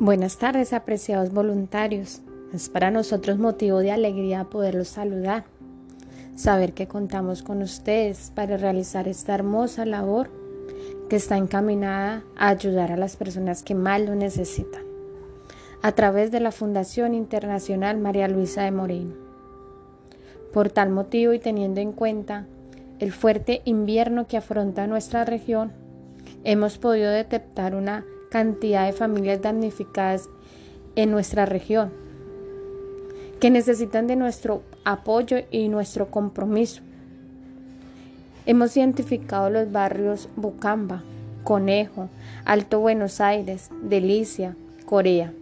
Buenas tardes, apreciados voluntarios. Es para nosotros motivo de alegría poderlos saludar. Saber que contamos con ustedes para realizar esta hermosa labor que está encaminada a ayudar a las personas que más lo necesitan. A través de la Fundación Internacional María Luisa de Moreno. Por tal motivo y teniendo en cuenta el fuerte invierno que afronta nuestra región, hemos podido detectar una cantidad de familias damnificadas en nuestra región, que necesitan de nuestro apoyo y nuestro compromiso. Hemos identificado los barrios Bucamba, Conejo, Alto Buenos Aires, Delicia, Corea,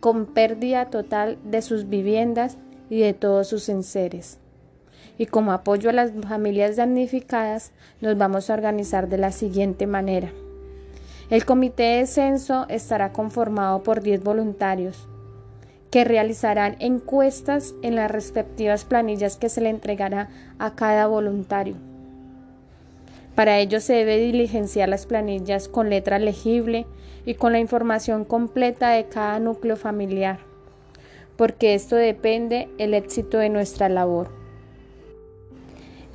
con pérdida total de sus viviendas y de todos sus enseres. Y como apoyo a las familias damnificadas, nos vamos a organizar de la siguiente manera. El comité de censo estará conformado por 10 voluntarios que realizarán encuestas en las respectivas planillas que se le entregará a cada voluntario. Para ello se debe diligenciar las planillas con letra legible y con la información completa de cada núcleo familiar, porque esto depende el éxito de nuestra labor.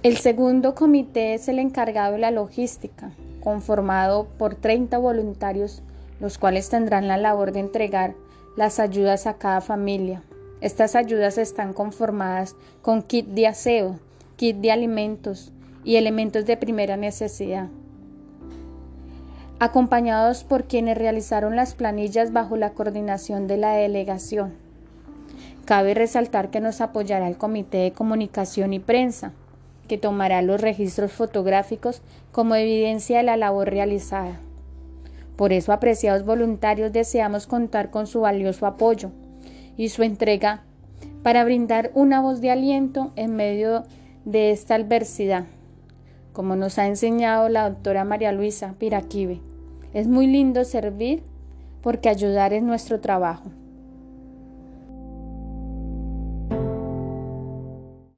El segundo comité es el encargado de la logística, conformado por 30 voluntarios, los cuales tendrán la labor de entregar las ayudas a cada familia. Estas ayudas están conformadas con kit de aseo, kit de alimentos y elementos de primera necesidad, acompañados por quienes realizaron las planillas bajo la coordinación de la delegación. Cabe resaltar que nos apoyará el Comité de Comunicación y Prensa, que tomará los registros fotográficos como evidencia de la labor realizada. Por eso, apreciados voluntarios, deseamos contar con su valioso apoyo y su entrega para brindar una voz de aliento en medio de esta adversidad, como nos ha enseñado la doctora María Luisa Piraquive. Es muy lindo servir porque ayudar es nuestro trabajo.